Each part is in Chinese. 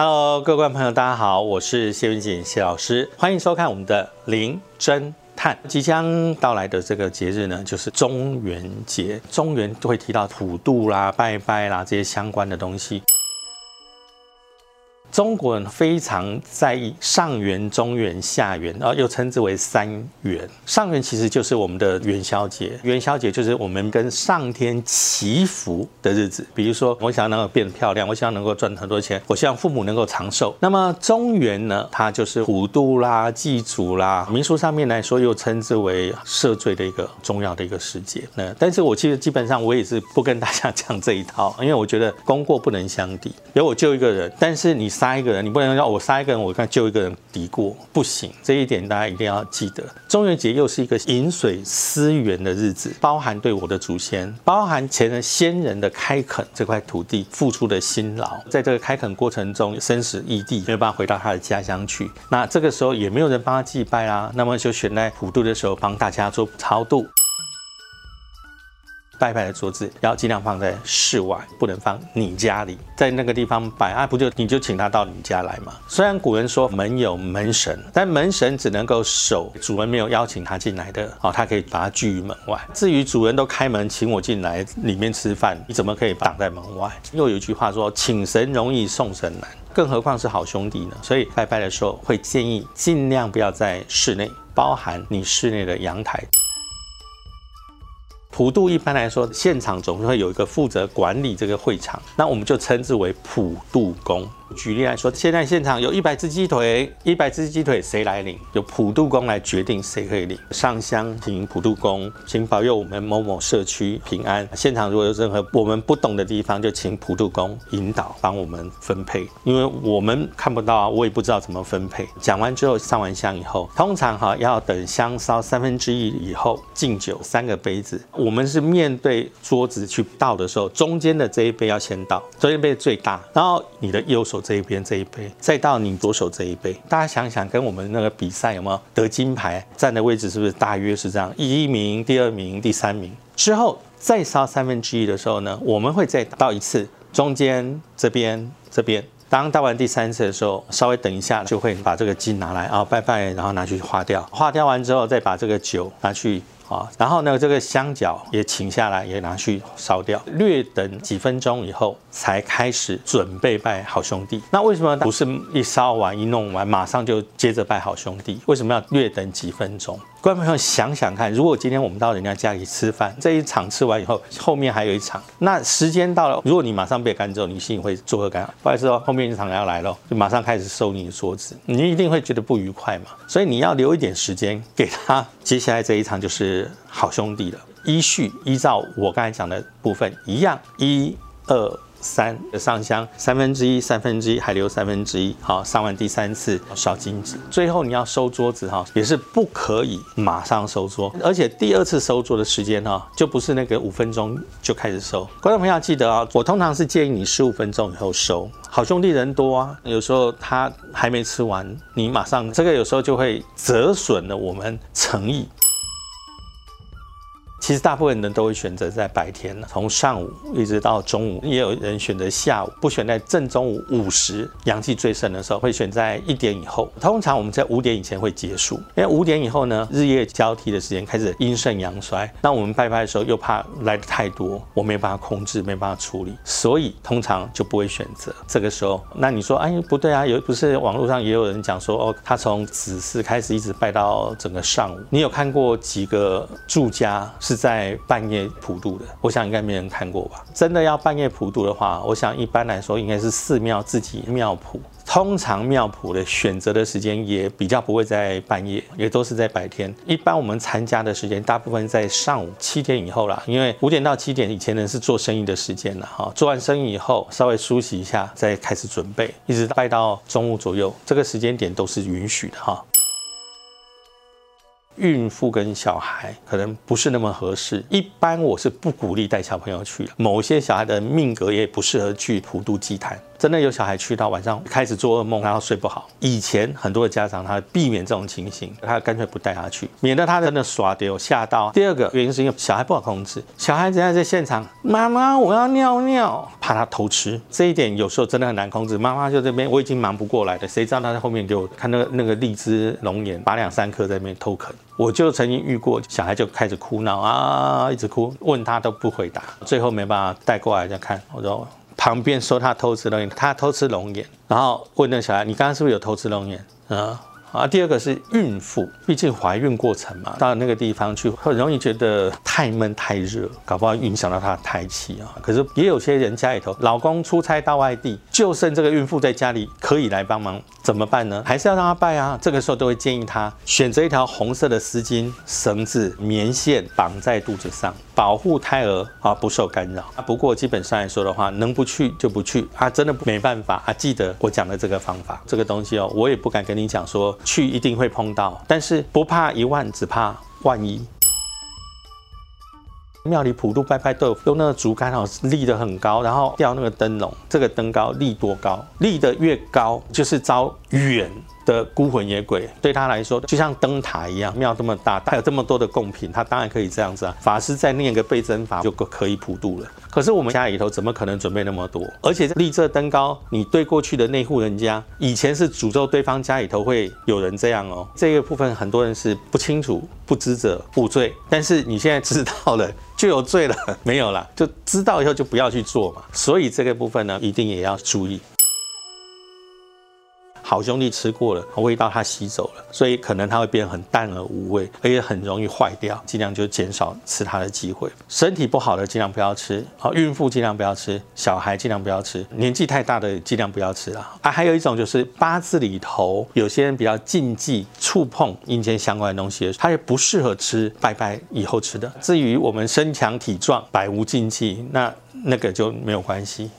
Hello，各位观众朋友，大家好，我是谢云锦谢老师，欢迎收看我们的灵侦探。即将到来的这个节日呢，就是中元节。中元会提到普渡啦、拜拜啦这些相关的东西。中国人非常在意上元、中元、下元，然后又称之为三元。上元其实就是我们的元宵节，元宵节就是我们跟上天祈福的日子。比如说，我想能够变漂亮，我想能够赚很多钱，我希望父母能够长寿。那么中元呢，它就是普渡啦、祭祖啦。民俗上面来说，又称之为赦罪的一个重要的一个时节。那但是我其实基本上我也是不跟大家讲这一套，因为我觉得功过不能相抵。有我救一个人，但是你杀杀一个人，你不能说我杀一个人，我看救一个人敌过，不行。这一点大家一定要记得。中元节又是一个饮水思源的日子，包含对我的祖先，包含前人先人的开垦这块土地付出的辛劳，在这个开垦过程中生死异地，没有办法回到他的家乡去。那这个时候也没有人帮他祭拜啦，那么就选在普渡的时候帮大家做超度。拜拜的桌子要尽量放在室外，不能放你家里，在那个地方摆啊，不就你就请他到你家来嘛。虽然古人说门有门神，但门神只能够守主人没有邀请他进来的，哦，他可以把他拒于门外。至于主人都开门请我进来里面吃饭，你怎么可以挡在门外？又有一句话说，请神容易送神难，更何况是好兄弟呢？所以拜拜的时候会建议尽量不要在室内，包含你室内的阳台。普渡一般来说，现场总是会有一个负责管理这个会场，那我们就称之为普渡工。举例来说，现在现场有一百只鸡腿，一百只鸡腿谁来领？由普渡工来决定谁可以领。上香请普渡工，请保佑我们某某社区平安。现场如果有任何我们不懂的地方，就请普渡工引导，帮我们分配。因为我们看不到啊，我也不知道怎么分配。讲完之后，上完香以后，通常哈要等香烧三分之一以后，敬酒三个杯子。我们是面对桌子去倒的时候，中间的这一杯要先倒，中间杯最大，然后你的右手。这一边这一杯，再到你左手这一杯，大家想想，跟我们那个比赛有没有得金牌站的位置是不是大约是这样？一名、第二名、第三名之后再烧三分之一的时候呢，我们会再倒一次，中间这边这边。当倒完第三次的时候，稍微等一下就会把这个金拿来啊拜拜，然后拿去化掉，化掉完之后再把这个酒拿去。啊，然后呢，这个香脚也请下来，也拿去烧掉。略等几分钟以后，才开始准备拜好兄弟。那为什么不是一烧完、一弄完，马上就接着拜好兄弟？为什么要略等几分钟？观众朋友想想看，如果今天我们到人家家里吃饭，这一场吃完以后，后面还有一场，那时间到了，如果你马上被赶走，你心里会作何感想？不好意思哦，后面一场要来了，就马上开始收你的桌子，你一定会觉得不愉快嘛。所以你要留一点时间给他，接下来这一场就是好兄弟了。依序依照我刚才讲的部分一样，一二。三上香三分之一，三分之一还留三分之一，好上完第三次烧金纸，最后你要收桌子哈，也是不可以马上收桌，而且第二次收桌的时间哈，就不是那个五分钟就开始收。观众朋友记得啊，我通常是建议你十五分钟以后收。好兄弟人多啊，有时候他还没吃完，你马上这个有时候就会折损了我们诚意。其实大部分人都会选择在白天，从上午一直到中午，也有人选择下午，不选在正中午午时，阳气最盛的时候，会选在一点以后。通常我们在五点以前会结束，因为五点以后呢，日夜交替的时间开始阴盛阳衰。那我们拜拜的时候又怕来的太多，我没办法控制，没办法处理，所以通常就不会选择这个时候。那你说，哎，不对啊，有不是网络上也有人讲说，哦，他从子时开始一直拜到整个上午。你有看过几个住家是？在半夜普渡的，我想应该没人看过吧？真的要半夜普渡的话，我想一般来说应该是寺庙自己庙普。通常庙普的选择的时间也比较不会在半夜，也都是在白天。一般我们参加的时间大部分在上午七点以后啦，因为五点到七点以前呢是做生意的时间了哈。做完生意以后稍微梳洗一下，再开始准备，一直拜到中午左右，这个时间点都是允许的哈。孕妇跟小孩可能不是那么合适，一般我是不鼓励带小朋友去的。某些小孩的命格也不适合去普渡祭坛，真的有小孩去到晚上开始做噩梦，然后睡不好。以前很多的家长他避免这种情形，他干脆不带他去，免得他真的耍丢吓到。第二个原因是因为小孩不好控制，小孩子在在现场，妈妈我要尿尿，怕他偷吃，这一点有时候真的很难控制。妈妈就这边我已经忙不过来了，谁知道他在后面给我看那个那个荔枝龙眼，拔两三颗在那边偷啃。我就曾经遇过，小孩就开始哭闹啊，一直哭，问他都不回答，最后没办法带过来再看。我说旁边说他偷吃龙眼，他偷吃龙眼，然后问那小孩，你刚刚是不是有偷吃龙眼啊？啊，第二个是孕妇，毕竟怀孕过程嘛，到那个地方去，很容易觉得太闷太热，搞不好影响到她的胎气啊。可是也有些人家里头，老公出差到外地，就剩这个孕妇在家里可以来帮忙，怎么办呢？还是要让他拜啊。这个时候都会建议他选择一条红色的丝巾、绳子、棉线绑在肚子上，保护胎儿啊不受干扰。啊，不过基本上来说的话，能不去就不去啊，真的没办法啊。记得我讲的这个方法，这个东西哦，我也不敢跟你讲说。去一定会碰到，但是不怕一万，只怕万一。庙里普渡拜拜豆腐用那个竹竿哦，立得很高，然后吊那个灯笼，这个灯高立多高，立得越高就是招远。的孤魂野鬼对他来说就像灯塔一样，庙这么大，他有这么多的贡品，他当然可以这样子啊。法师再念个背增法就可以普渡了。可是我们家里头怎么可能准备那么多？而且立这灯高，你对过去的那户人家，以前是诅咒对方家里头会有人这样哦。这个部分很多人是不清楚，不知者无罪。但是你现在知道了，就有罪了。没有了，就知道以后就不要去做嘛。所以这个部分呢，一定也要注意。好兄弟吃过了，味道他吸走了，所以可能它会变得很淡而无味，而且很容易坏掉，尽量就减少吃它的机会。身体不好的尽量不要吃，啊，孕妇尽量不要吃，小孩尽量不要吃，年纪太大的尽量不要吃啊。啊，还有一种就是八字里头有些人比较禁忌触碰阴间相关的东西，他也不适合吃拜拜以后吃的。至于我们身强体壮，百无禁忌，那那个就没有关系。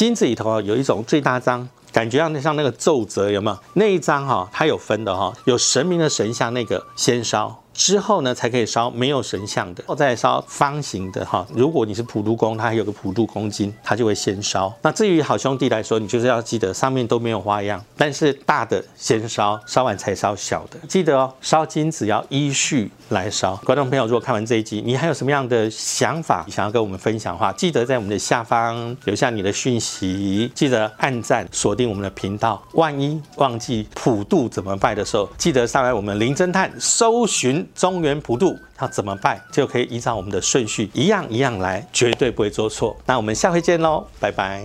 金子里头啊，有一种最大章，感觉像像那个奏折，有没有？那一章哈，它有分的哈，有神明的神像，那个先烧。之后呢，才可以烧没有神像的，后再烧方形的哈。如果你是普渡公，它还有个普渡公金，它就会先烧。那至于好兄弟来说，你就是要记得上面都没有花样，但是大的先烧，烧完才烧小的。记得哦，烧金子要依序来烧。观众朋友，如果看完这一集，你还有什么样的想法想要跟我们分享的话，记得在我们的下方留下你的讯息，记得按赞锁定我们的频道。万一忘记普渡怎么拜的时候，记得上来我们林侦探搜寻。中原普渡要怎么拜，就可以依照我们的顺序一样一样来，绝对不会做错。那我们下回见喽，拜拜。